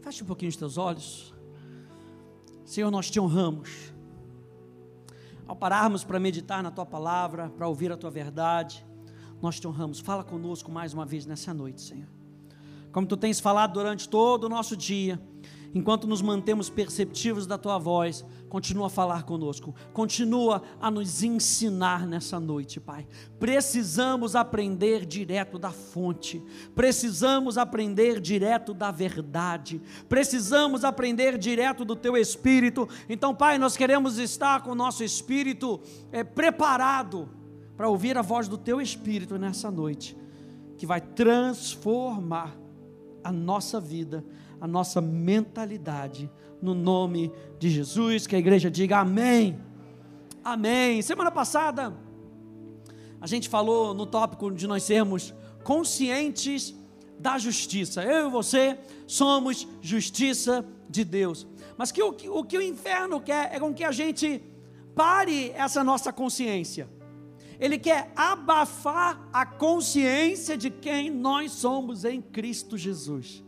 Feche um pouquinho os teus olhos. Senhor, nós te honramos. Ao pararmos para meditar na tua palavra, para ouvir a tua verdade, nós te honramos. Fala conosco mais uma vez nessa noite, Senhor. Como tu tens falado durante todo o nosso dia, enquanto nos mantemos perceptivos da tua voz, continua a falar conosco, continua a nos ensinar nessa noite, Pai. Precisamos aprender direto da fonte, precisamos aprender direto da verdade, precisamos aprender direto do teu espírito. Então, Pai, nós queremos estar com o nosso espírito é, preparado para ouvir a voz do teu espírito nessa noite, que vai transformar a nossa vida a nossa mentalidade, no nome de Jesus. Que a igreja diga amém. Amém. Semana passada, a gente falou no tópico de nós sermos conscientes da justiça. Eu e você somos justiça de Deus. Mas que o, o que o inferno quer é com que a gente pare essa nossa consciência. Ele quer abafar a consciência de quem nós somos em Cristo Jesus.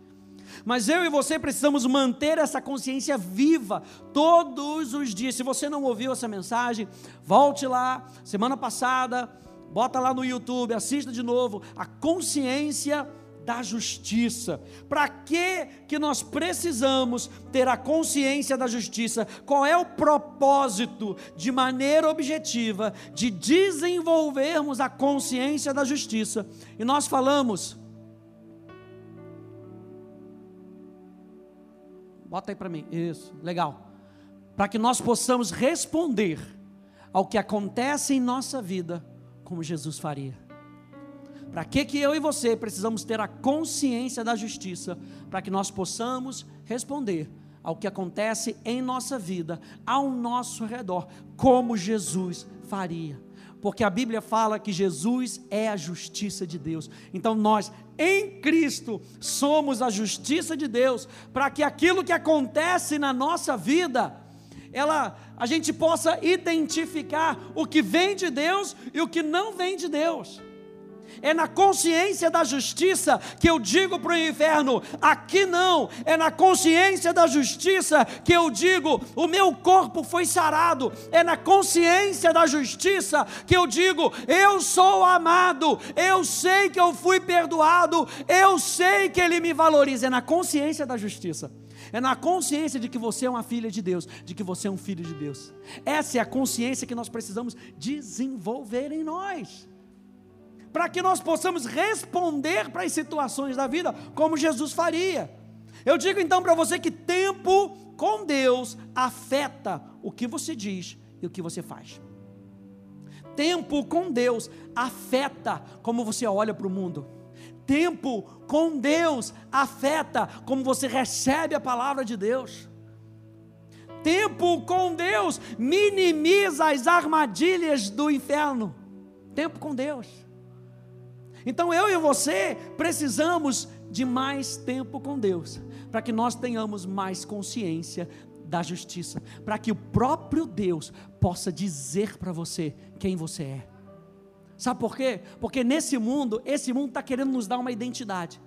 Mas eu e você precisamos manter essa consciência viva todos os dias. Se você não ouviu essa mensagem, volte lá, semana passada, bota lá no YouTube, assista de novo. A consciência da justiça. Para que que nós precisamos ter a consciência da justiça? Qual é o propósito de maneira objetiva de desenvolvermos a consciência da justiça? E nós falamos Bota aí para mim. Isso, legal. Para que nós possamos responder ao que acontece em nossa vida como Jesus faria. Para que que eu e você precisamos ter a consciência da justiça para que nós possamos responder ao que acontece em nossa vida, ao nosso redor, como Jesus faria porque a Bíblia fala que Jesus é a justiça de Deus. Então nós, em Cristo, somos a justiça de Deus, para que aquilo que acontece na nossa vida, ela a gente possa identificar o que vem de Deus e o que não vem de Deus. É na consciência da justiça que eu digo para o inferno: aqui não. É na consciência da justiça que eu digo: o meu corpo foi sarado. É na consciência da justiça que eu digo: eu sou amado. Eu sei que eu fui perdoado. Eu sei que Ele me valoriza. É na consciência da justiça. É na consciência de que você é uma filha de Deus, de que você é um filho de Deus. Essa é a consciência que nós precisamos desenvolver em nós para que nós possamos responder para as situações da vida como Jesus faria. Eu digo então para você que tempo com Deus afeta o que você diz e o que você faz. Tempo com Deus afeta como você olha para o mundo. Tempo com Deus afeta como você recebe a palavra de Deus. Tempo com Deus minimiza as armadilhas do inferno. Tempo com Deus. Então eu e você precisamos de mais tempo com Deus, para que nós tenhamos mais consciência da justiça, para que o próprio Deus possa dizer para você quem você é. Sabe por quê? Porque nesse mundo, esse mundo está querendo nos dar uma identidade.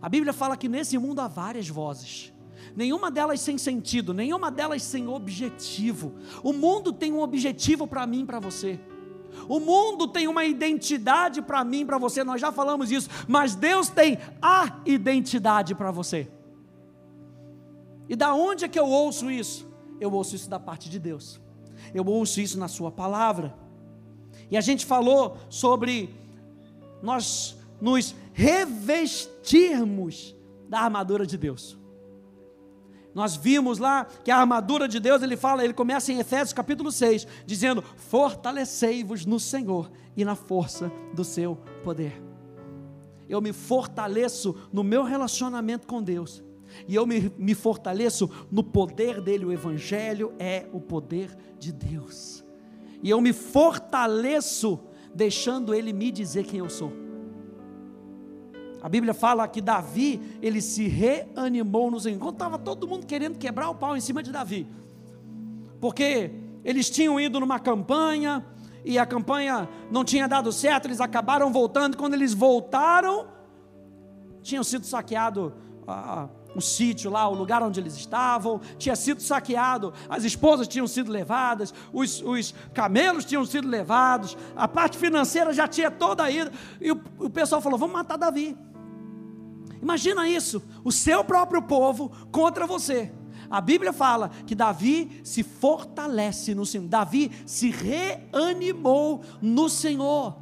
A Bíblia fala que nesse mundo há várias vozes, nenhuma delas sem sentido, nenhuma delas sem objetivo. O mundo tem um objetivo para mim e para você. O mundo tem uma identidade para mim, para você, nós já falamos isso, mas Deus tem a identidade para você. E da onde é que eu ouço isso? Eu ouço isso da parte de Deus. Eu ouço isso na sua palavra. E a gente falou sobre nós nos revestirmos da armadura de Deus. Nós vimos lá que a armadura de Deus, ele fala, ele começa em Efésios capítulo 6, dizendo: Fortalecei-vos no Senhor e na força do seu poder. Eu me fortaleço no meu relacionamento com Deus, e eu me, me fortaleço no poder dele. O Evangelho é o poder de Deus, e eu me fortaleço deixando ele me dizer quem eu sou. A Bíblia fala que Davi, ele se reanimou nos encontros. Estava todo mundo querendo quebrar o pau em cima de Davi. Porque eles tinham ido numa campanha e a campanha não tinha dado certo, eles acabaram voltando. Quando eles voltaram, tinham sido saqueados ah, o sítio lá, o lugar onde eles estavam, tinha sido saqueado, as esposas tinham sido levadas, os, os camelos tinham sido levados, a parte financeira já tinha toda ida, e o, o pessoal falou: vamos matar Davi. Imagina isso, o seu próprio povo contra você. A Bíblia fala que Davi se fortalece no Senhor, Davi se reanimou no Senhor.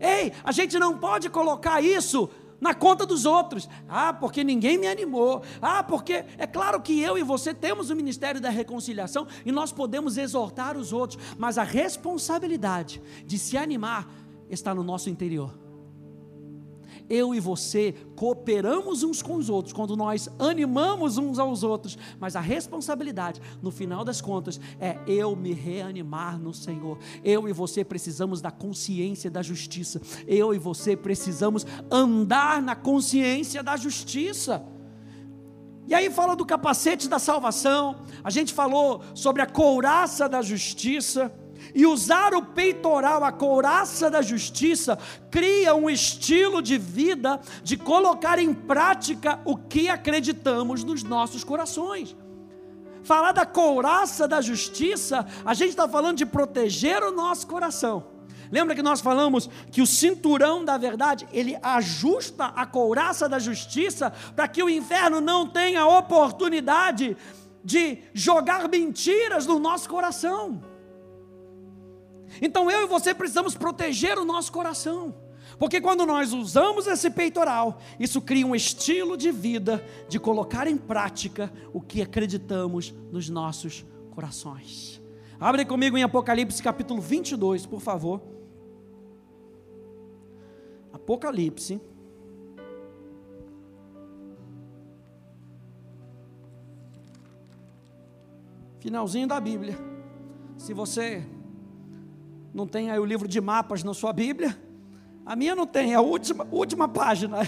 Ei, a gente não pode colocar isso na conta dos outros. Ah, porque ninguém me animou. Ah, porque é claro que eu e você temos o ministério da reconciliação e nós podemos exortar os outros, mas a responsabilidade de se animar está no nosso interior eu e você cooperamos uns com os outros, quando nós animamos uns aos outros, mas a responsabilidade, no final das contas, é eu me reanimar no Senhor. Eu e você precisamos da consciência da justiça, eu e você precisamos andar na consciência da justiça. E aí fala do capacete da salvação, a gente falou sobre a couraça da justiça. E usar o peitoral, a couraça da justiça, cria um estilo de vida de colocar em prática o que acreditamos nos nossos corações. Falar da couraça da justiça, a gente está falando de proteger o nosso coração. Lembra que nós falamos que o cinturão da verdade, ele ajusta a couraça da justiça para que o inferno não tenha oportunidade de jogar mentiras no nosso coração. Então eu e você precisamos proteger o nosso coração. Porque quando nós usamos esse peitoral, isso cria um estilo de vida de colocar em prática o que acreditamos nos nossos corações. Abre comigo em Apocalipse capítulo 22, por favor. Apocalipse. Finalzinho da Bíblia. Se você não tem aí o livro de mapas na sua Bíblia? A minha não tem, é a última, última página.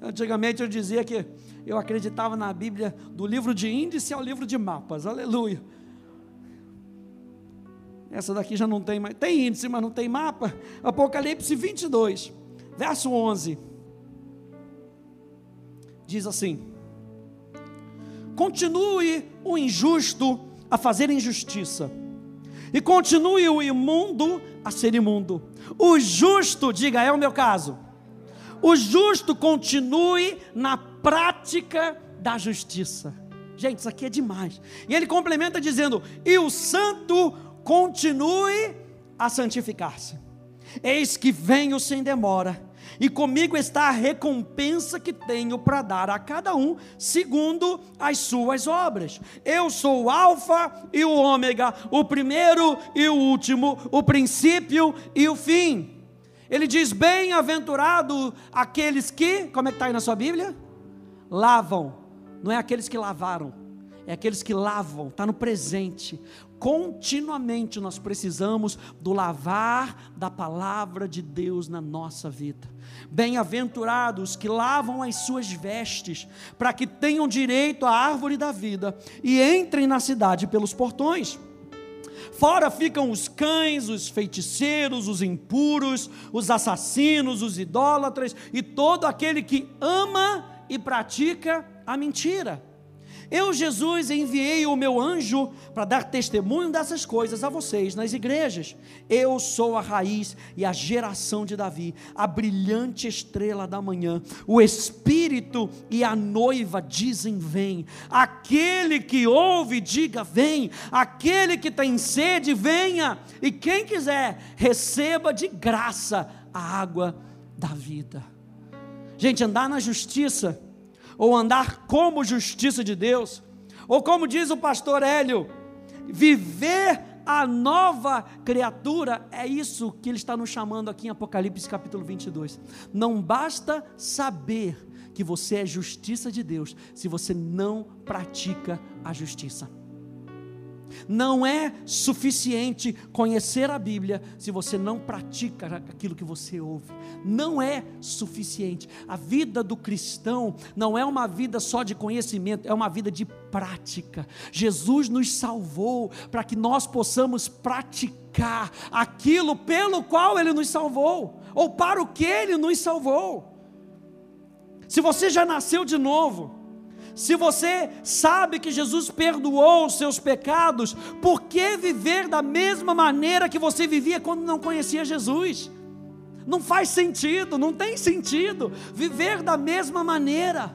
Antigamente eu dizia que eu acreditava na Bíblia do livro de índice ao livro de mapas. Aleluia. Essa daqui já não tem mais. Tem índice, mas não tem mapa. Apocalipse 22, verso 11. Diz assim: Continue o injusto a fazer injustiça, e continue o imundo a ser imundo. O justo, diga, é o meu caso. O justo continue na prática da justiça. Gente, isso aqui é demais. E ele complementa dizendo: e o santo continue a santificar-se. Eis que venho sem demora e comigo está a recompensa que tenho para dar a cada um, segundo as suas obras. Eu sou o Alfa e o Ômega, o primeiro e o último, o princípio e o fim. Ele diz: Bem-aventurado aqueles que, como é que está aí na sua Bíblia? Lavam, não é aqueles que lavaram, é aqueles que lavam, está no presente continuamente nós precisamos do lavar da palavra de Deus na nossa vida. Bem-aventurados que lavam as suas vestes, para que tenham direito à árvore da vida e entrem na cidade pelos portões. Fora ficam os cães, os feiticeiros, os impuros, os assassinos, os idólatras e todo aquele que ama e pratica a mentira. Eu, Jesus, enviei o meu anjo para dar testemunho dessas coisas a vocês nas igrejas. Eu sou a raiz e a geração de Davi, a brilhante estrela da manhã. O Espírito e a noiva dizem: Vem. Aquele que ouve, diga: Vem. Aquele que tem sede, venha. E quem quiser, receba de graça a água da vida. Gente, andar na justiça ou andar como justiça de Deus, ou como diz o pastor Hélio, viver a nova criatura, é isso que ele está nos chamando aqui em Apocalipse capítulo 22. Não basta saber que você é justiça de Deus, se você não pratica a justiça. Não é suficiente conhecer a Bíblia se você não pratica aquilo que você ouve. Não é suficiente. A vida do cristão não é uma vida só de conhecimento, é uma vida de prática. Jesus nos salvou para que nós possamos praticar aquilo pelo qual Ele nos salvou, ou para o que Ele nos salvou. se você já nasceu de novo, se você sabe que Jesus perdoou os seus pecados, por que viver da mesma maneira que você vivia quando não conhecia Jesus? Não faz sentido, não tem sentido viver da mesma maneira,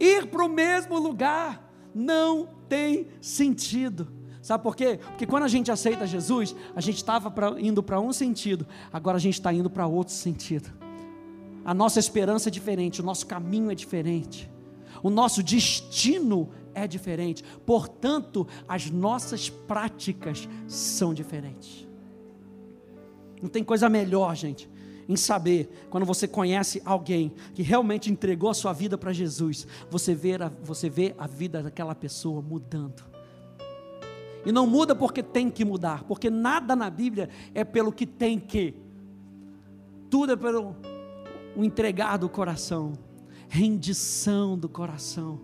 ir para o mesmo lugar, não tem sentido. Sabe por quê? Porque quando a gente aceita Jesus, a gente estava indo para um sentido, agora a gente está indo para outro sentido. A nossa esperança é diferente, o nosso caminho é diferente o nosso destino é diferente, portanto, as nossas práticas são diferentes. Não tem coisa melhor, gente, em saber, quando você conhece alguém que realmente entregou a sua vida para Jesus, você vê, a, você vê a vida daquela pessoa mudando. E não muda porque tem que mudar, porque nada na Bíblia é pelo que tem que, tudo é pelo o entregar do coração rendição do coração,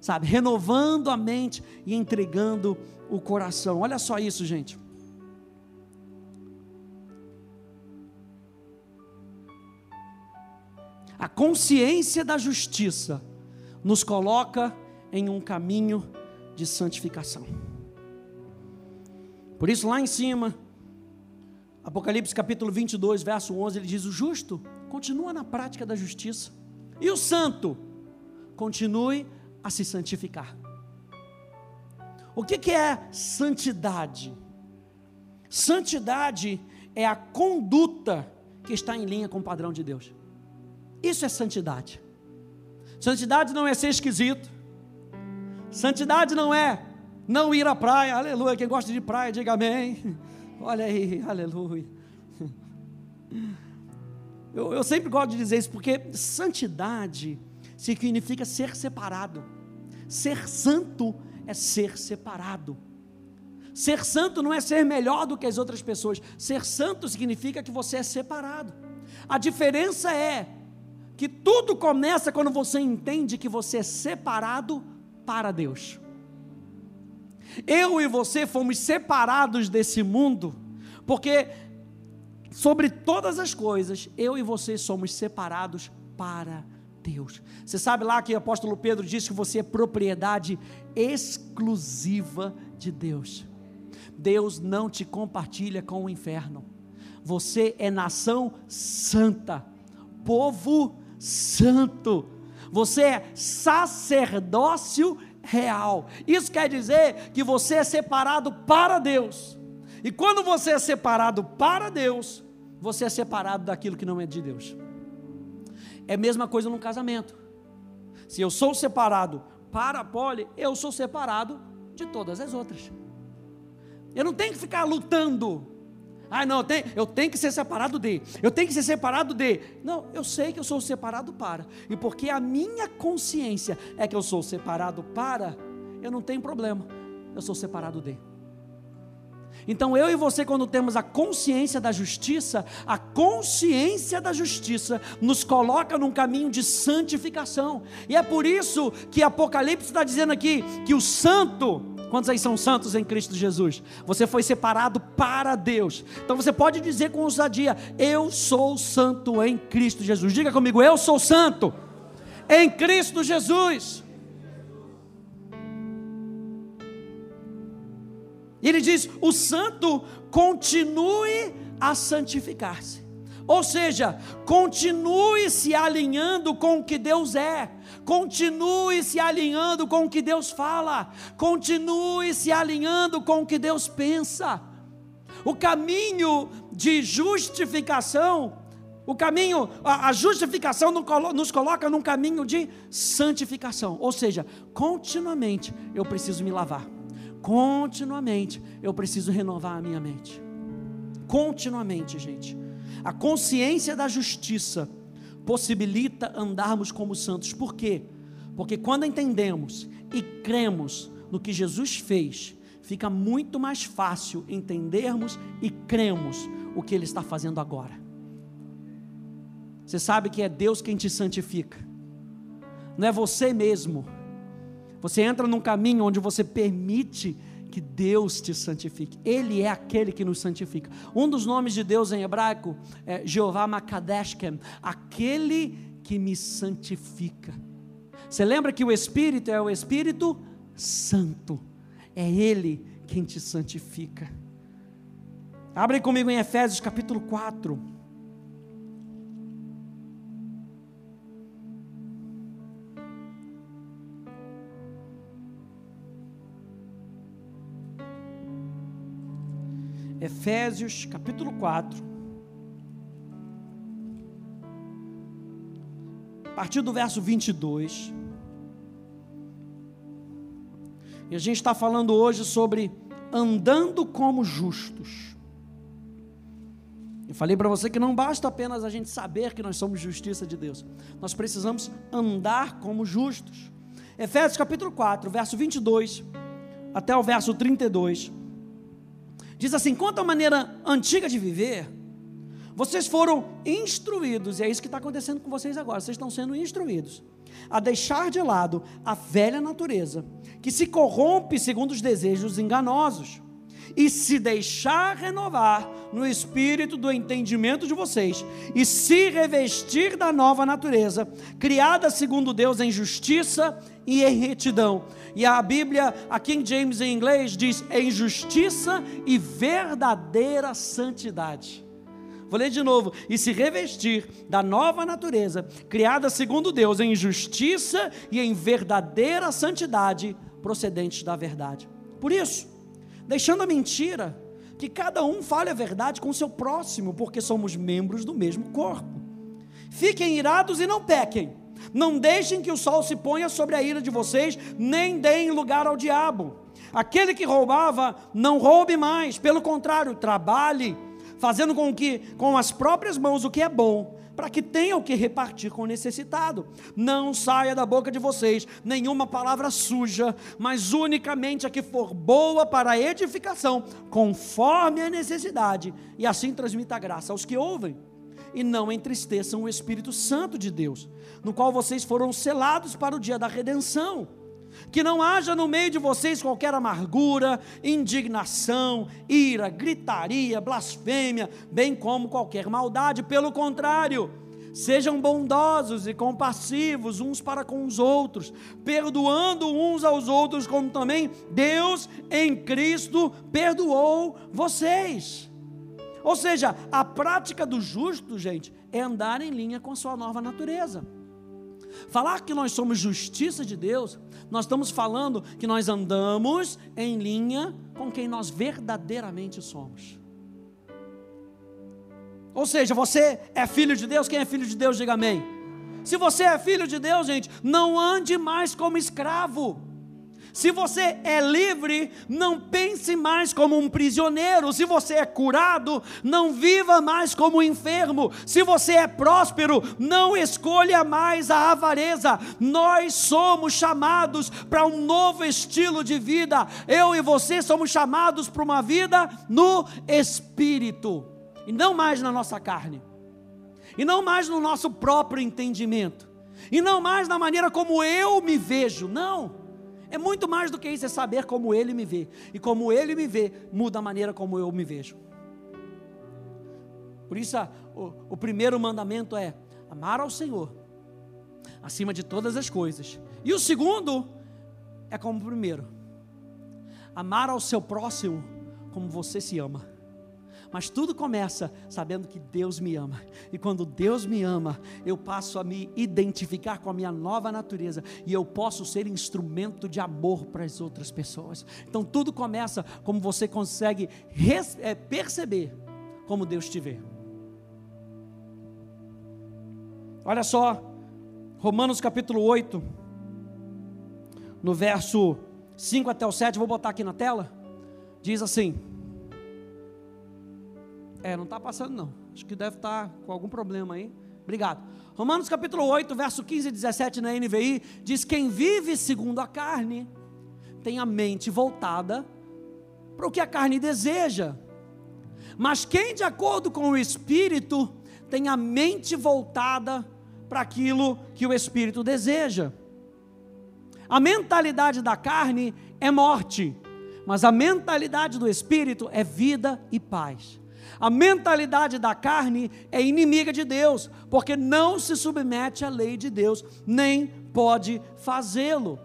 sabe? Renovando a mente e entregando o coração. Olha só isso, gente. A consciência da justiça nos coloca em um caminho de santificação. Por isso, lá em cima, Apocalipse capítulo 22, verso 11, ele diz: O justo continua na prática da justiça e o santo? Continue a se santificar. O que, que é santidade? Santidade é a conduta que está em linha com o padrão de Deus. Isso é santidade. Santidade não é ser esquisito. Santidade não é não ir à praia. Aleluia. Quem gosta de praia, diga amém. Olha aí, aleluia. Eu, eu sempre gosto de dizer isso porque santidade significa ser separado. Ser santo é ser separado. Ser santo não é ser melhor do que as outras pessoas. Ser santo significa que você é separado. A diferença é que tudo começa quando você entende que você é separado para Deus. Eu e você fomos separados desse mundo, porque sobre todas as coisas, eu e você somos separados para Deus. Você sabe lá que o apóstolo Pedro disse que você é propriedade exclusiva de Deus. Deus não te compartilha com o inferno. Você é nação santa, povo santo. Você é sacerdócio real. Isso quer dizer que você é separado para Deus. E quando você é separado para Deus, você é separado daquilo que não é de Deus. É a mesma coisa no casamento. Se eu sou separado para a pole, eu sou separado de todas as outras. Eu não tenho que ficar lutando. Ah, não, eu tenho, eu tenho que ser separado de. Eu tenho que ser separado de. Não, eu sei que eu sou separado para. E porque a minha consciência é que eu sou separado para, eu não tenho problema. Eu sou separado de. Então eu e você, quando temos a consciência da justiça, a consciência da justiça nos coloca num caminho de santificação. E é por isso que Apocalipse está dizendo aqui que o santo, quantos aí são santos em Cristo Jesus? Você foi separado para Deus. Então você pode dizer com ousadia: Eu sou santo em Cristo Jesus. Diga comigo: Eu sou santo em Cristo Jesus. E ele diz: o santo continue a santificar-se. Ou seja, continue se alinhando com o que Deus é, continue se alinhando com o que Deus fala, continue se alinhando com o que Deus pensa. O caminho de justificação, o caminho, a, justificação nos coloca num caminho de santificação, ou seja, continuamente eu preciso me lavar continuamente eu preciso renovar a minha mente. Continuamente, gente. A consciência da justiça possibilita andarmos como santos. Por quê? Porque quando entendemos e cremos no que Jesus fez, fica muito mais fácil entendermos e cremos o que Ele está fazendo agora. Você sabe que é Deus quem te santifica, não é você mesmo você entra num caminho onde você permite que Deus te santifique. Ele é aquele que nos santifica. Um dos nomes de Deus em hebraico é Jeová Makadeshkem, aquele que me santifica. Você lembra que o Espírito é o Espírito Santo, é Ele quem te santifica. Abre comigo em Efésios capítulo 4. Efésios capítulo 4. A partir do verso 22. E a gente está falando hoje sobre andando como justos. Eu falei para você que não basta apenas a gente saber que nós somos justiça de Deus, nós precisamos andar como justos. Efésios capítulo 4, verso 22 até o verso 32, diz assim: quanto à maneira antiga de viver, vocês foram instruídos, e é isso que está acontecendo com vocês agora. Vocês estão sendo instruídos a deixar de lado a velha natureza, que se corrompe segundo os desejos enganosos, e se deixar renovar no espírito do entendimento de vocês, e se revestir da nova natureza, criada segundo Deus em justiça e em retidão. E a Bíblia, a King James em inglês, diz em justiça e verdadeira santidade. Vou ler de novo. E se revestir da nova natureza, criada segundo Deus, em justiça e em verdadeira santidade, procedentes da verdade. Por isso, deixando a mentira, que cada um fale a verdade com o seu próximo, porque somos membros do mesmo corpo. Fiquem irados e não pequem. Não deixem que o sol se ponha sobre a ira de vocês, nem deem lugar ao diabo. Aquele que roubava, não roube mais, pelo contrário, trabalhe fazendo com que com as próprias mãos o que é bom, para que tenha o que repartir com o necessitado. Não saia da boca de vocês nenhuma palavra suja, mas unicamente a que for boa para a edificação, conforme a necessidade, e assim transmita graça aos que ouvem. E não entristeçam o Espírito Santo de Deus, no qual vocês foram selados para o dia da redenção que não haja no meio de vocês qualquer amargura, indignação, ira, gritaria, blasfêmia, bem como qualquer maldade, pelo contrário, sejam bondosos e compassivos uns para com os outros, perdoando uns aos outros, como também Deus em Cristo perdoou vocês. Ou seja, a prática do justo, gente, é andar em linha com a sua nova natureza. Falar que nós somos justiça de Deus, nós estamos falando que nós andamos em linha com quem nós verdadeiramente somos. Ou seja, você é filho de Deus, quem é filho de Deus, diga amém. Se você é filho de Deus, gente, não ande mais como escravo. Se você é livre, não pense mais como um prisioneiro. Se você é curado, não viva mais como um enfermo. Se você é próspero, não escolha mais a avareza. Nós somos chamados para um novo estilo de vida. Eu e você somos chamados para uma vida no espírito e não mais na nossa carne. E não mais no nosso próprio entendimento. E não mais na maneira como eu me vejo. Não é muito mais do que isso, é saber como Ele me vê. E como Ele me vê, muda a maneira como eu me vejo. Por isso, o, o primeiro mandamento é amar ao Senhor, acima de todas as coisas. E o segundo é como o primeiro: amar ao seu próximo como você se ama. Mas tudo começa sabendo que Deus me ama. E quando Deus me ama, eu passo a me identificar com a minha nova natureza e eu posso ser instrumento de amor para as outras pessoas. Então tudo começa como você consegue é, perceber como Deus te vê. Olha só, Romanos capítulo 8, no verso 5 até o 7, vou botar aqui na tela. Diz assim: é, não está passando não. Acho que deve estar tá com algum problema aí. Obrigado. Romanos capítulo 8, verso 15 e 17 na NVI, diz: Quem vive segundo a carne tem a mente voltada para o que a carne deseja. Mas quem, de acordo com o Espírito, tem a mente voltada para aquilo que o Espírito deseja. A mentalidade da carne é morte, mas a mentalidade do Espírito é vida e paz. A mentalidade da carne é inimiga de Deus, porque não se submete à lei de Deus, nem pode fazê-lo.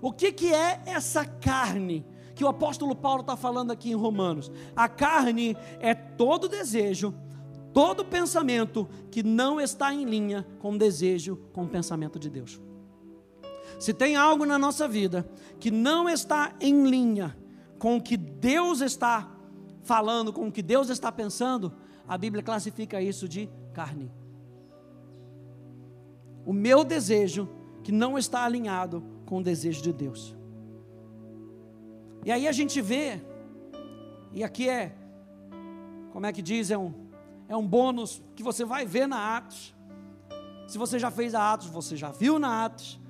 O que, que é essa carne que o apóstolo Paulo está falando aqui em Romanos? A carne é todo desejo, todo pensamento que não está em linha com o desejo, com o pensamento de Deus. Se tem algo na nossa vida que não está em linha com o que Deus está falando, com o que Deus está pensando, a Bíblia classifica isso de carne. O meu desejo que não está alinhado com o desejo de Deus. E aí a gente vê, e aqui é, como é que diz, é um, é um bônus que você vai ver na Atos. Se você já fez a Atos, você já viu na Atos.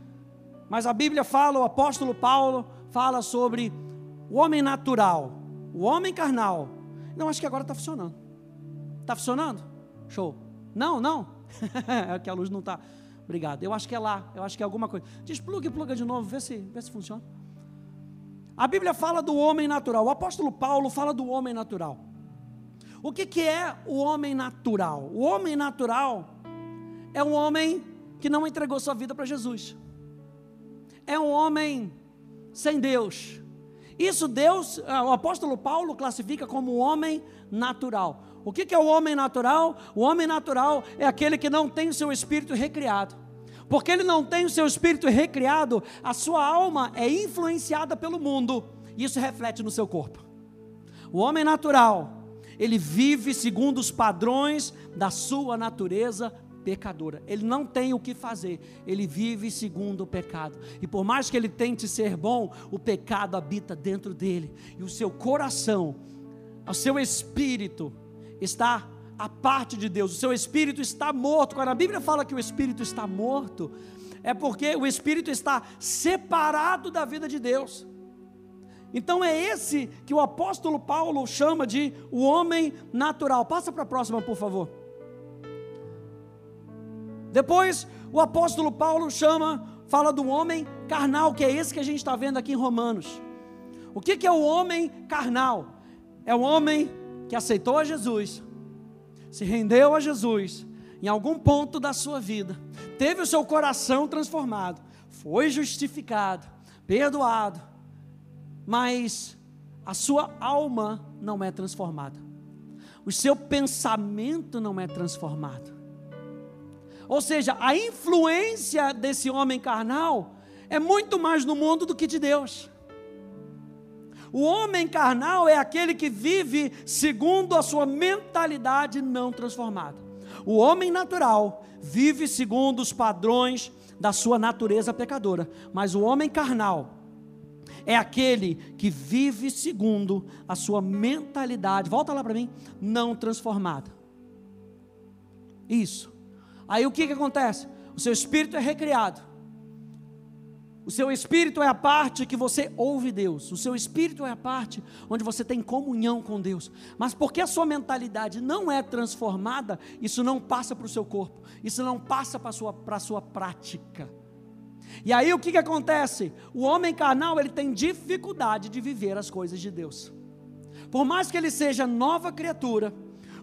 Mas a Bíblia fala, o apóstolo Paulo fala sobre o homem natural, o homem carnal. Não, acho que agora está funcionando. Está funcionando? Show. Não, não. é que a luz não está. Obrigado. Eu acho que é lá. Eu acho que é alguma coisa. Despluga e pluga de novo, vê se, vê se funciona. A Bíblia fala do homem natural. O apóstolo Paulo fala do homem natural. O que, que é o homem natural? O homem natural é um homem que não entregou sua vida para Jesus. É um homem sem Deus. Isso Deus, ah, o apóstolo Paulo classifica como homem natural. O que é o homem natural? O homem natural é aquele que não tem o seu espírito recriado. Porque ele não tem o seu espírito recriado, a sua alma é influenciada pelo mundo, e isso reflete no seu corpo. O homem natural, ele vive segundo os padrões da sua natureza pecadora. Ele não tem o que fazer, ele vive segundo o pecado. E por mais que ele tente ser bom, o pecado habita dentro dele, e o seu coração, o seu espírito está a parte de Deus. O seu espírito está morto. Quando a Bíblia fala que o espírito está morto, é porque o espírito está separado da vida de Deus. Então é esse que o apóstolo Paulo chama de o homem natural. Passa para a próxima, por favor. Depois, o apóstolo Paulo chama, fala do homem carnal, que é esse que a gente está vendo aqui em Romanos. O que, que é o homem carnal? É o homem que aceitou a Jesus, se rendeu a Jesus, em algum ponto da sua vida, teve o seu coração transformado, foi justificado, perdoado, mas a sua alma não é transformada, o seu pensamento não é transformado. Ou seja, a influência desse homem carnal é muito mais no mundo do que de Deus. O homem carnal é aquele que vive segundo a sua mentalidade não transformada. O homem natural vive segundo os padrões da sua natureza pecadora, mas o homem carnal é aquele que vive segundo a sua mentalidade, volta lá para mim, não transformada. Isso. Aí o que, que acontece? O seu espírito é recriado. O seu espírito é a parte que você ouve Deus. O seu espírito é a parte onde você tem comunhão com Deus. Mas porque a sua mentalidade não é transformada, isso não passa para o seu corpo. Isso não passa para a sua, para a sua prática. E aí o que, que acontece? O homem carnal ele tem dificuldade de viver as coisas de Deus. Por mais que ele seja nova criatura,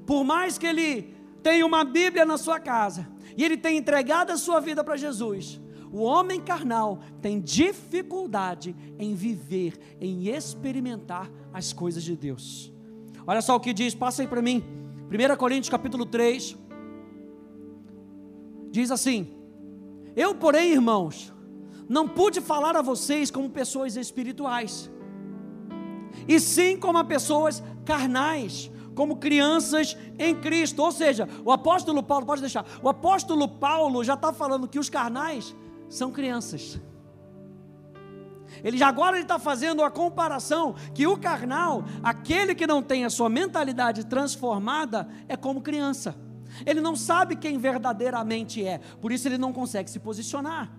por mais que ele tenha uma Bíblia na sua casa e ele tenha entregado a sua vida para Jesus, o homem carnal tem dificuldade em viver, em experimentar as coisas de Deus. Olha só o que diz, passa aí para mim. 1 Coríntios capítulo 3. Diz assim: Eu, porém, irmãos, não pude falar a vocês como pessoas espirituais, e sim como a pessoas carnais, como crianças em Cristo. Ou seja, o apóstolo Paulo, pode deixar, o apóstolo Paulo já está falando que os carnais são crianças. Ele já agora ele está fazendo a comparação que o carnal, aquele que não tem a sua mentalidade transformada, é como criança. Ele não sabe quem verdadeiramente é, por isso ele não consegue se posicionar.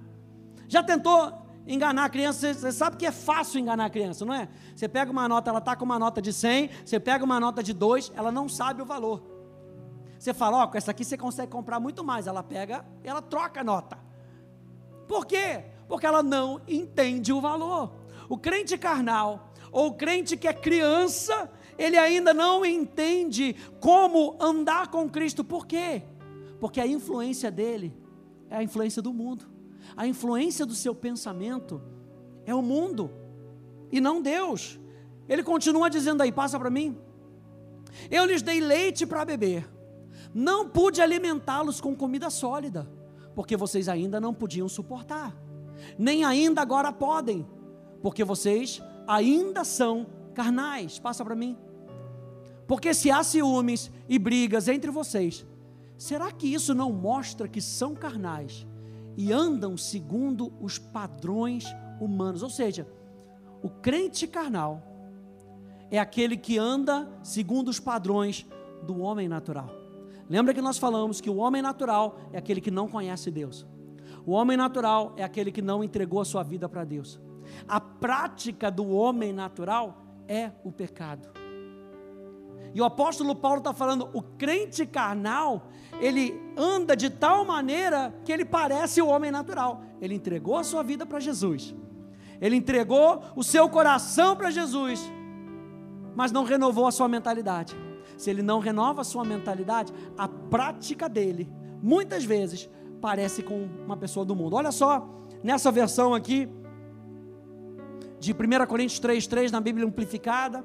Já tentou enganar a criança? Você sabe que é fácil enganar a criança, não é? Você pega uma nota, ela está com uma nota de 100, você pega uma nota de 2, ela não sabe o valor. Você fala, ó, oh, com essa aqui você consegue comprar muito mais. Ela pega, ela troca a nota. Por quê? Porque ela não entende o valor. O crente carnal, ou o crente que é criança, ele ainda não entende como andar com Cristo. Por quê? Porque a influência dele é a influência do mundo. A influência do seu pensamento é o mundo e não Deus. Ele continua dizendo aí, passa para mim. Eu lhes dei leite para beber. Não pude alimentá-los com comida sólida, porque vocês ainda não podiam suportar. Nem ainda agora podem, porque vocês ainda são carnais. Passa para mim. Porque se há ciúmes e brigas entre vocês, será que isso não mostra que são carnais e andam segundo os padrões humanos? Ou seja, o crente carnal é aquele que anda segundo os padrões do homem natural. Lembra que nós falamos que o homem natural é aquele que não conhece Deus. O homem natural é aquele que não entregou a sua vida para Deus. A prática do homem natural é o pecado. E o apóstolo Paulo está falando, o crente carnal, ele anda de tal maneira que ele parece o homem natural. Ele entregou a sua vida para Jesus. Ele entregou o seu coração para Jesus, mas não renovou a sua mentalidade. Se ele não renova a sua mentalidade, a prática dele, muitas vezes, parece com uma pessoa do mundo. Olha só, nessa versão aqui, de 1 Coríntios 3,3 na Bíblia Amplificada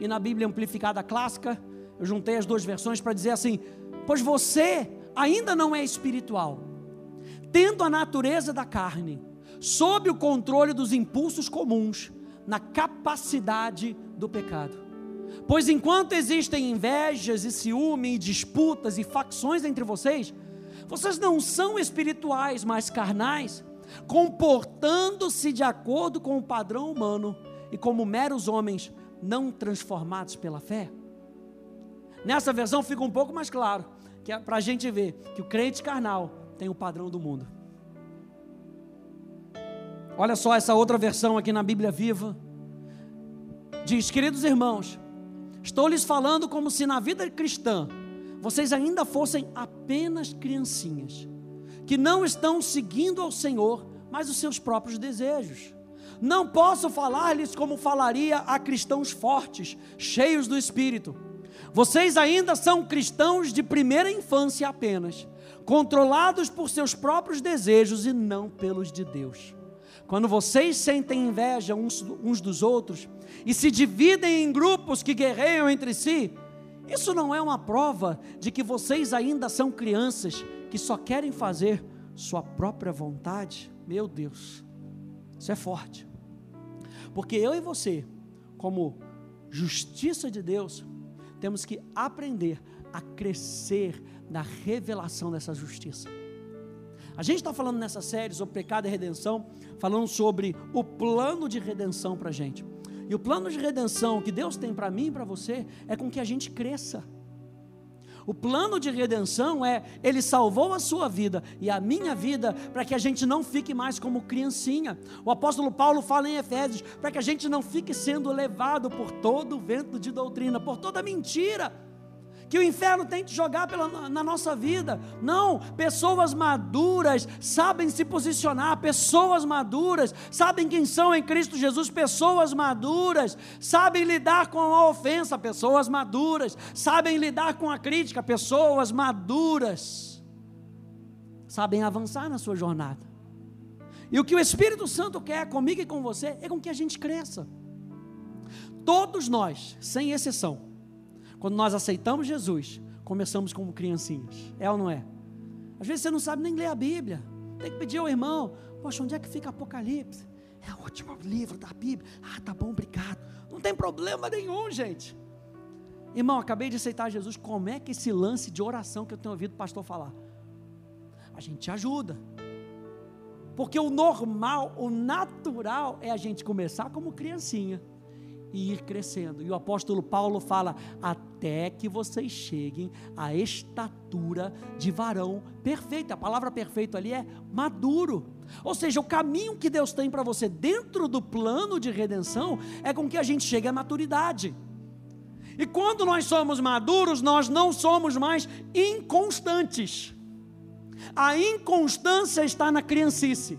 e na Bíblia Amplificada Clássica, eu juntei as duas versões para dizer assim: Pois você ainda não é espiritual, tendo a natureza da carne, sob o controle dos impulsos comuns, na capacidade do pecado. Pois enquanto existem invejas e ciúme e disputas e facções entre vocês, vocês não são espirituais, mas carnais comportando-se de acordo com o padrão humano e como meros homens não transformados pela fé. Nessa versão fica um pouco mais claro, que é para a gente ver que o crente carnal tem o padrão do mundo. Olha só essa outra versão aqui na Bíblia Viva. Diz: Queridos irmãos, estou lhes falando como se na vida cristã vocês ainda fossem apenas criancinhas que não estão seguindo ao Senhor, mas os seus próprios desejos. Não posso falar-lhes como falaria a cristãos fortes, cheios do Espírito. Vocês ainda são cristãos de primeira infância apenas, controlados por seus próprios desejos e não pelos de Deus. Quando vocês sentem inveja uns, uns dos outros e se dividem em grupos que guerreiam entre si, isso não é uma prova de que vocês ainda são crianças que só querem fazer sua própria vontade, meu Deus, isso é forte. Porque eu e você, como justiça de Deus, temos que aprender a crescer na revelação dessa justiça. A gente está falando nessa série sobre pecado e redenção, falando sobre o plano de redenção para a gente. E o plano de redenção que Deus tem para mim e para você é com que a gente cresça. O plano de redenção é Ele salvou a sua vida e a minha vida para que a gente não fique mais como criancinha. O apóstolo Paulo fala em Efésios para que a gente não fique sendo levado por todo o vento de doutrina, por toda mentira que o inferno tente jogar pela, na nossa vida. Não, pessoas maduras sabem se posicionar, pessoas maduras sabem quem são em Cristo Jesus, pessoas maduras sabem lidar com a ofensa, pessoas maduras sabem lidar com a crítica, pessoas maduras sabem avançar na sua jornada. E o que o Espírito Santo quer comigo e com você é com que a gente cresça. Todos nós, sem exceção, quando nós aceitamos Jesus, começamos como criancinhas. É ou não é? Às vezes você não sabe nem ler a Bíblia. Tem que pedir ao irmão: Poxa, onde é que fica Apocalipse? É o último livro da Bíblia. Ah, tá bom, obrigado. Não tem problema nenhum, gente. Irmão, acabei de aceitar Jesus. Como é que esse lance de oração que eu tenho ouvido o pastor falar? A gente ajuda. Porque o normal, o natural é a gente começar como criancinha e ir crescendo. E o apóstolo Paulo fala: até que vocês cheguem à estatura de varão perfeito. A palavra perfeito ali é maduro. Ou seja, o caminho que Deus tem para você dentro do plano de redenção é com que a gente chegue à maturidade. E quando nós somos maduros, nós não somos mais inconstantes. A inconstância está na criancice.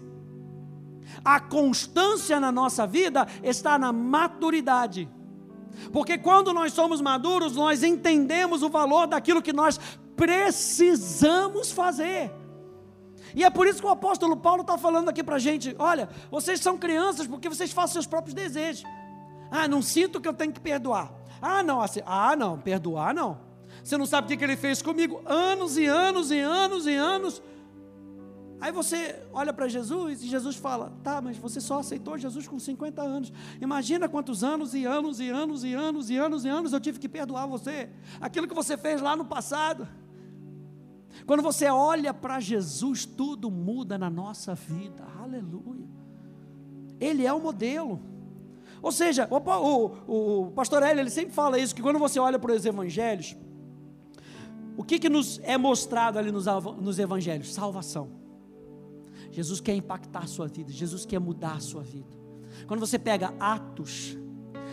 A constância na nossa vida está na maturidade. Porque quando nós somos maduros, nós entendemos o valor daquilo que nós precisamos fazer. E é por isso que o apóstolo Paulo está falando aqui para a gente: olha, vocês são crianças porque vocês fazem seus próprios desejos. Ah, não sinto que eu tenho que perdoar. Ah, não, assim, ah, não, perdoar não. Você não sabe o que, que ele fez comigo anos e anos e anos e anos. Aí você olha para Jesus e Jesus fala: tá, mas você só aceitou Jesus com 50 anos. Imagina quantos anos e anos e anos e anos e anos e anos eu tive que perdoar você. Aquilo que você fez lá no passado. Quando você olha para Jesus, tudo muda na nossa vida. Aleluia. Ele é o modelo. Ou seja, o, o, o pastor Hélio, ele sempre fala isso, que quando você olha para os evangelhos, o que, que nos é mostrado ali nos, nos evangelhos? Salvação. Jesus quer impactar a sua vida, Jesus quer mudar a sua vida. Quando você pega Atos,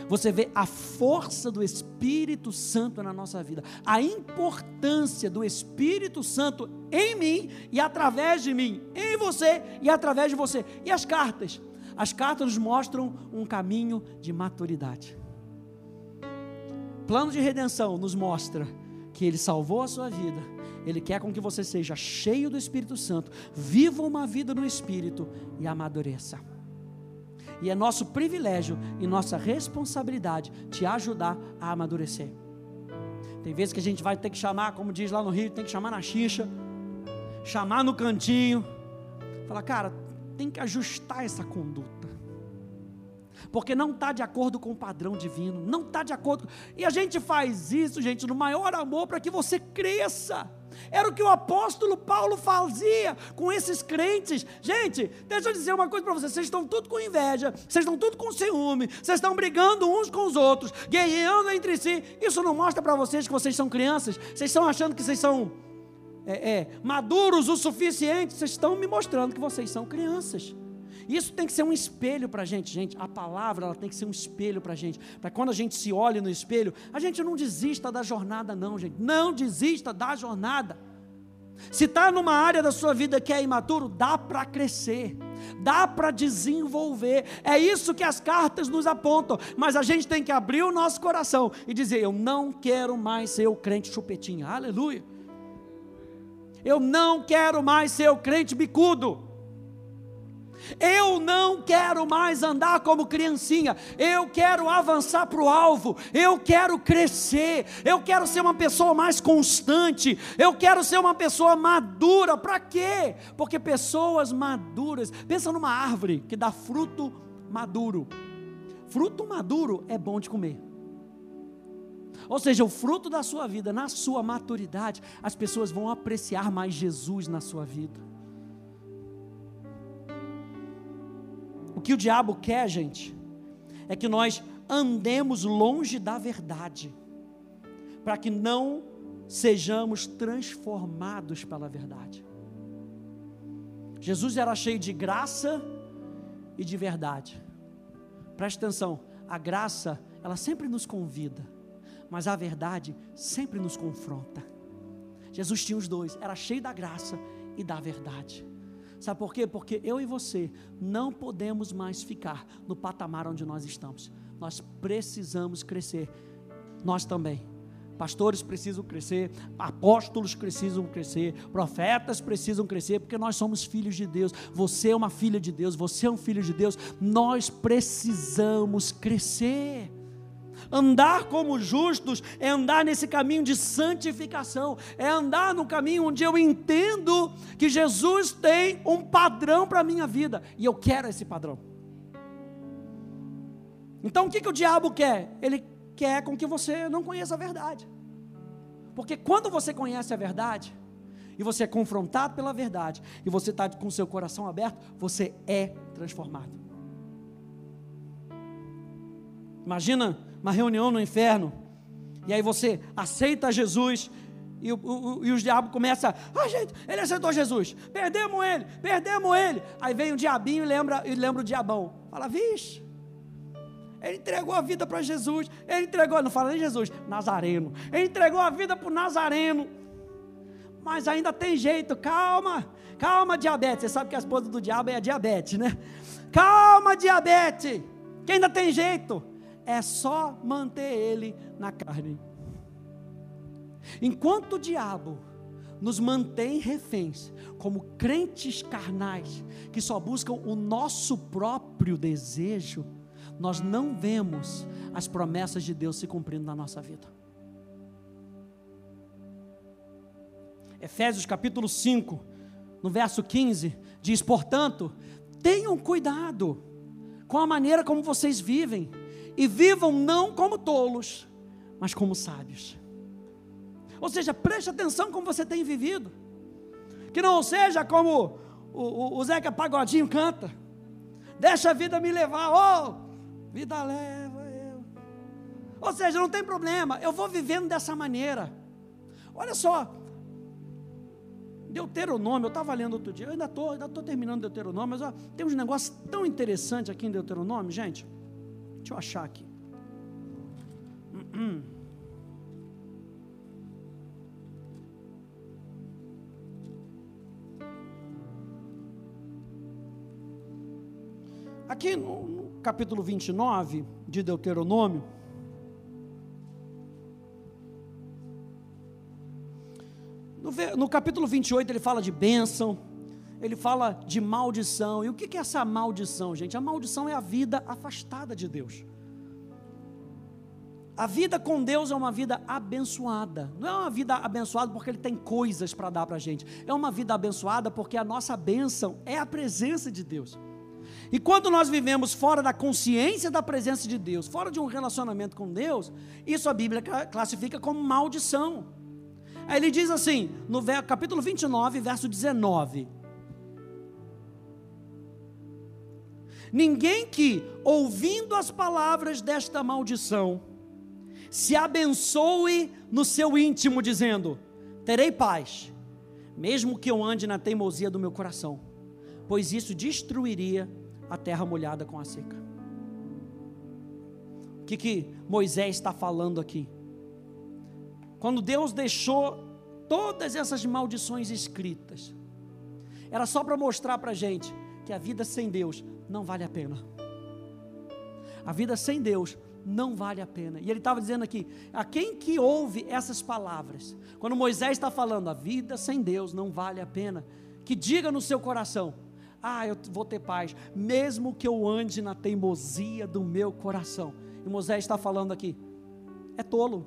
você vê a força do Espírito Santo na nossa vida, a importância do Espírito Santo em mim e através de mim, em você e através de você. E as cartas? As cartas nos mostram um caminho de maturidade. Plano de redenção nos mostra que Ele salvou a sua vida ele quer com que você seja cheio do Espírito Santo, viva uma vida no Espírito e amadureça. E é nosso privilégio e nossa responsabilidade te ajudar a amadurecer. Tem vezes que a gente vai ter que chamar, como diz lá no Rio, tem que chamar na xixa, chamar no cantinho, falar, cara, tem que ajustar essa conduta porque não está de acordo com o padrão divino, não está de acordo. E a gente faz isso, gente, no maior amor para que você cresça. Era o que o apóstolo Paulo fazia com esses crentes. Gente, deixa eu dizer uma coisa para vocês: vocês estão tudo com inveja, vocês estão tudo com ciúme, vocês estão brigando uns com os outros, guerreando entre si. Isso não mostra para vocês que vocês são crianças? Vocês estão achando que vocês são é, é, maduros o suficiente? Vocês estão me mostrando que vocês são crianças. Isso tem que ser um espelho para a gente, gente. A palavra ela tem que ser um espelho para a gente. Para quando a gente se olha no espelho, a gente não desista da jornada, não, gente. Não desista da jornada. Se está numa área da sua vida que é imaturo, dá para crescer, dá para desenvolver. É isso que as cartas nos apontam. Mas a gente tem que abrir o nosso coração e dizer: Eu não quero mais ser o crente chupetinha. Aleluia. Eu não quero mais ser o crente bicudo. Eu não quero mais andar como criancinha, eu quero avançar para o alvo, eu quero crescer, eu quero ser uma pessoa mais constante, eu quero ser uma pessoa madura. Para quê? Porque pessoas maduras, pensa numa árvore que dá fruto maduro. Fruto maduro é bom de comer. Ou seja, o fruto da sua vida, na sua maturidade, as pessoas vão apreciar mais Jesus na sua vida. O que o diabo quer, gente, é que nós andemos longe da verdade, para que não sejamos transformados pela verdade. Jesus era cheio de graça e de verdade. Preste atenção, a graça, ela sempre nos convida, mas a verdade sempre nos confronta. Jesus tinha os dois, era cheio da graça e da verdade. Sabe por quê? Porque eu e você não podemos mais ficar no patamar onde nós estamos. Nós precisamos crescer. Nós também. Pastores precisam crescer, apóstolos precisam crescer, profetas precisam crescer, porque nós somos filhos de Deus. Você é uma filha de Deus, você é um filho de Deus. Nós precisamos crescer. Andar como justos é andar nesse caminho de santificação, é andar no caminho onde eu entendo que Jesus tem um padrão para a minha vida e eu quero esse padrão. Então o que, que o diabo quer? Ele quer com que você não conheça a verdade. Porque quando você conhece a verdade, e você é confrontado pela verdade, e você está com seu coração aberto, você é transformado. Imagina uma reunião no inferno, e aí você aceita Jesus, e, o, o, e os diabos começam, ah gente, ele aceitou Jesus, perdemos ele, perdemos ele. Aí vem o diabinho e lembra, e lembra o diabão. Fala, vixe, ele entregou a vida para Jesus, ele entregou, não fala nem Jesus, Nazareno, ele entregou a vida para o Nazareno, mas ainda tem jeito, calma, calma, diabetes. Você sabe que a esposa do diabo é a diabetes, né? Calma, diabetes, que ainda tem jeito é só manter ele na carne. Enquanto o diabo nos mantém reféns, como crentes carnais, que só buscam o nosso próprio desejo, nós não vemos as promessas de Deus se cumprindo na nossa vida. Efésios capítulo 5, no verso 15, diz: Portanto, tenham cuidado com a maneira como vocês vivem, e vivam não como tolos, mas como sábios. Ou seja, preste atenção como você tem vivido. Que não seja como o, o, o Zeca Pagodinho canta. Deixa a vida me levar. Oh, vida leva eu. Ou seja, não tem problema. Eu vou vivendo dessa maneira. Olha só. Deuteronômio, eu estava lendo outro dia, eu ainda estou ainda tô terminando Deuteronômio, mas ó, tem uns negócios tão interessantes aqui em Deuteronômio, gente. Deixa eu achar aqui. Aqui no, no capítulo 29 de Deuteronômio, no, no capítulo 28 ele fala de bênção, ele fala de maldição. E o que é essa maldição, gente? A maldição é a vida afastada de Deus. A vida com Deus é uma vida abençoada. Não é uma vida abençoada porque Ele tem coisas para dar para a gente. É uma vida abençoada porque a nossa bênção é a presença de Deus. E quando nós vivemos fora da consciência da presença de Deus, fora de um relacionamento com Deus, isso a Bíblia classifica como maldição. Aí ele diz assim, no capítulo 29, verso 19: Ninguém que, ouvindo as palavras desta maldição, se abençoe no seu íntimo, dizendo: Terei paz, mesmo que eu ande na teimosia do meu coração, pois isso destruiria a terra molhada com a seca. O que, que Moisés está falando aqui? Quando Deus deixou todas essas maldições escritas, era só para mostrar para a gente que a vida sem Deus não vale a pena. A vida sem Deus não vale a pena. E ele estava dizendo aqui: a quem que ouve essas palavras, quando Moisés está falando, a vida sem Deus não vale a pena, que diga no seu coração: ah, eu vou ter paz, mesmo que eu ande na teimosia do meu coração. E Moisés está falando aqui, é tolo.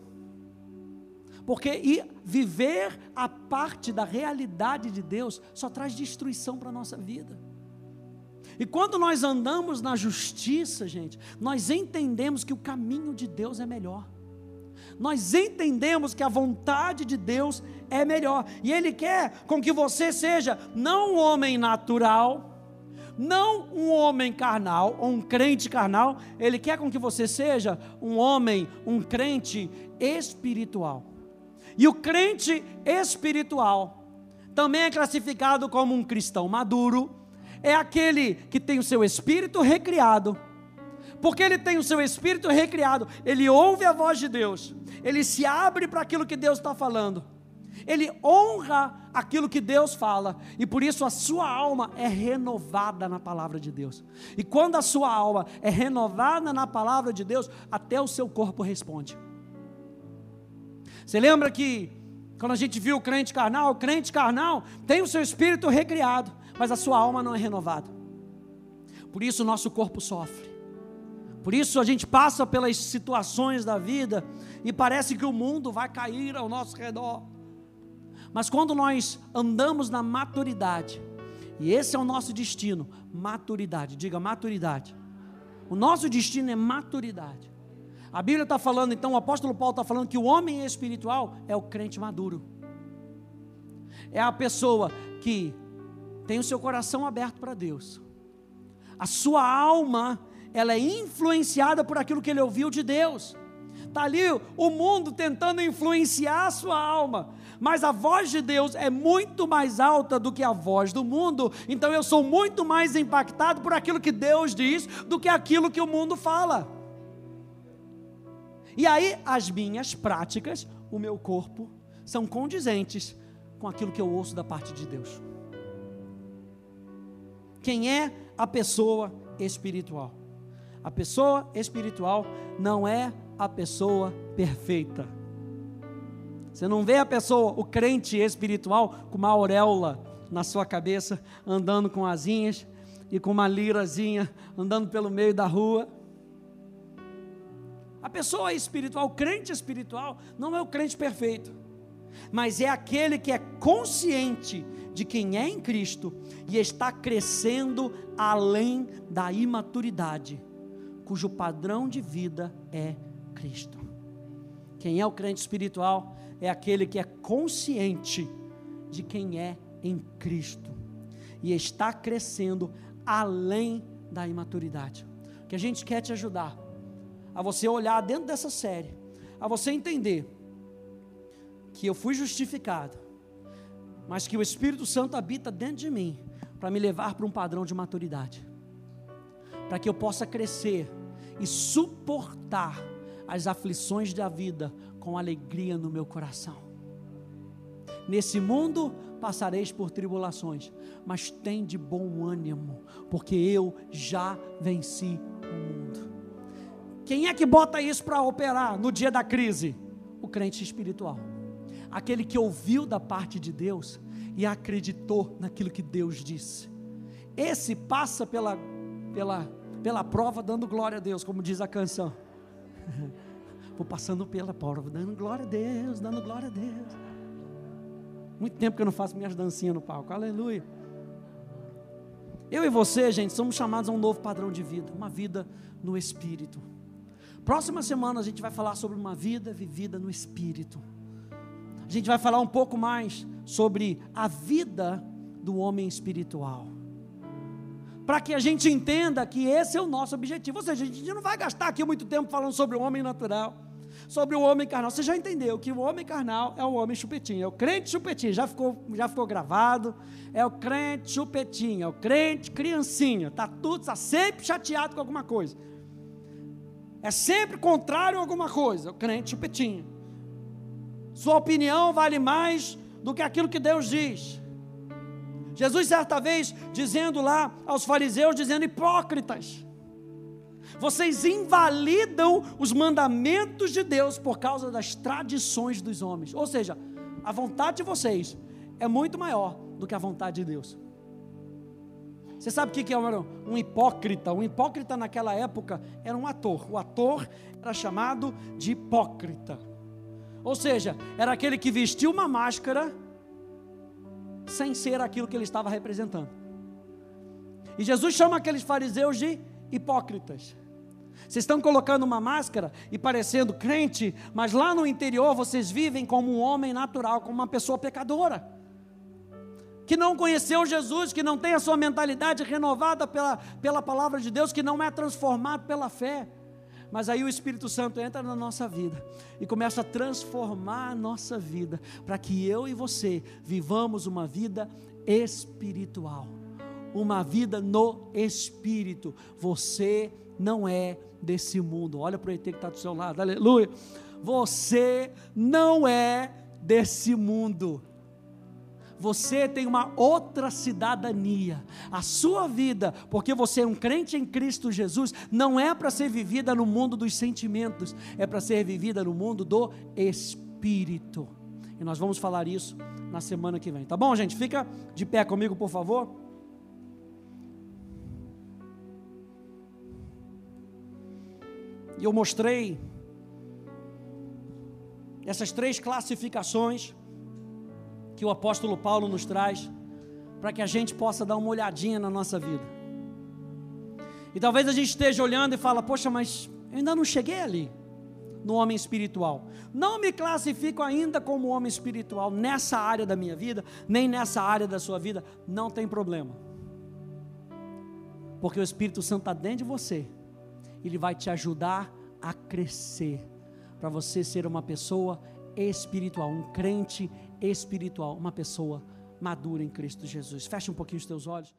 Porque viver a parte da realidade de Deus só traz destruição para a nossa vida. E quando nós andamos na justiça, gente, nós entendemos que o caminho de Deus é melhor. Nós entendemos que a vontade de Deus é melhor. E Ele quer com que você seja não um homem natural, não um homem carnal ou um crente carnal, Ele quer com que você seja um homem, um crente espiritual. E o crente espiritual também é classificado como um cristão maduro, é aquele que tem o seu espírito recriado. Porque ele tem o seu espírito recriado, ele ouve a voz de Deus, ele se abre para aquilo que Deus está falando ele honra aquilo que Deus fala, e por isso a sua alma é renovada na palavra de Deus. E quando a sua alma é renovada na palavra de Deus, até o seu corpo responde. Você lembra que quando a gente viu o crente carnal, o crente carnal tem o seu espírito recriado, mas a sua alma não é renovada. Por isso o nosso corpo sofre. Por isso a gente passa pelas situações da vida e parece que o mundo vai cair ao nosso redor. Mas quando nós andamos na maturidade, e esse é o nosso destino, maturidade, diga maturidade. O nosso destino é maturidade. A Bíblia está falando, então, o apóstolo Paulo está falando que o homem espiritual é o crente maduro. É a pessoa que tem o seu coração aberto para Deus. A sua alma, ela é influenciada por aquilo que ele ouviu de Deus. Está ali o mundo tentando influenciar a sua alma mas a voz de Deus é muito mais alta do que a voz do mundo, então eu sou muito mais impactado por aquilo que Deus diz do que aquilo que o mundo fala. E aí as minhas práticas, o meu corpo, são condizentes com aquilo que eu ouço da parte de Deus. Quem é a pessoa espiritual? A pessoa espiritual não é a pessoa perfeita. Você não vê a pessoa, o crente espiritual, com uma auréola na sua cabeça, andando com asinhas e com uma lirazinha, andando pelo meio da rua. A pessoa espiritual, o crente espiritual, não é o crente perfeito, mas é aquele que é consciente de quem é em Cristo e está crescendo além da imaturidade cujo padrão de vida é Cristo. Quem é o crente espiritual é aquele que é consciente de quem é em Cristo e está crescendo além da imaturidade. O que a gente quer te ajudar a você olhar dentro dessa série, a você entender que eu fui justificado, mas que o Espírito Santo habita dentro de mim para me levar para um padrão de maturidade para que eu possa crescer e suportar as aflições da vida com alegria no meu coração. Nesse mundo passareis por tribulações, mas tem de bom ânimo, porque eu já venci o mundo. Quem é que bota isso para operar no dia da crise? O crente espiritual. Aquele que ouviu da parte de Deus e acreditou naquilo que Deus disse. Esse passa pela, pela pela prova dando glória a Deus, como diz a canção. Vou passando pela prova, dando glória a Deus, dando glória a Deus. Muito tempo que eu não faço minhas dancinhas no palco, aleluia. Eu e você, gente, somos chamados a um novo padrão de vida, uma vida no Espírito. Próxima semana a gente vai falar sobre uma vida vivida no Espírito. A gente vai falar um pouco mais sobre a vida do homem espiritual para que a gente entenda que esse é o nosso objetivo. Ou seja, a gente não vai gastar aqui muito tempo falando sobre o homem natural, sobre o homem carnal. Você já entendeu que o homem carnal é o homem chupetinho, é o crente chupetinho, já ficou, já ficou gravado. É o crente chupetinho, é o crente criancinha, está tudo, está sempre chateado com alguma coisa. É sempre contrário a alguma coisa, o crente chupetinho. Sua opinião vale mais do que aquilo que Deus diz. Jesus, certa vez, dizendo lá aos fariseus, dizendo: hipócritas, vocês invalidam os mandamentos de Deus por causa das tradições dos homens. Ou seja, a vontade de vocês é muito maior do que a vontade de Deus. Você sabe o que é um hipócrita? Um hipócrita naquela época era um ator. O ator era chamado de hipócrita. Ou seja, era aquele que vestia uma máscara sem ser aquilo que ele estava representando. E Jesus chama aqueles fariseus de hipócritas. Vocês estão colocando uma máscara e parecendo crente, mas lá no interior vocês vivem como um homem natural, como uma pessoa pecadora. Que não conheceu Jesus, que não tem a sua mentalidade renovada pela, pela palavra de Deus, que não é transformado pela fé. Mas aí o Espírito Santo entra na nossa vida e começa a transformar a nossa vida, para que eu e você vivamos uma vida espiritual, uma vida no Espírito. Você não é desse mundo. Olha para o ET que está do seu lado, aleluia. Você não é desse mundo você tem uma outra cidadania. A sua vida, porque você é um crente em Cristo Jesus, não é para ser vivida no mundo dos sentimentos, é para ser vivida no mundo do Espírito. E nós vamos falar isso na semana que vem. Tá bom, gente? Fica de pé comigo, por favor. E eu mostrei essas três classificações que o apóstolo Paulo nos traz para que a gente possa dar uma olhadinha na nossa vida. E talvez a gente esteja olhando e fala: "Poxa, mas eu ainda não cheguei ali no homem espiritual. Não me classifico ainda como homem espiritual nessa área da minha vida, nem nessa área da sua vida, não tem problema. Porque o Espírito Santo está dentro de você. Ele vai te ajudar a crescer para você ser uma pessoa espiritual, um crente espiritual, uma pessoa madura em Cristo Jesus. Feche um pouquinho os teus olhos.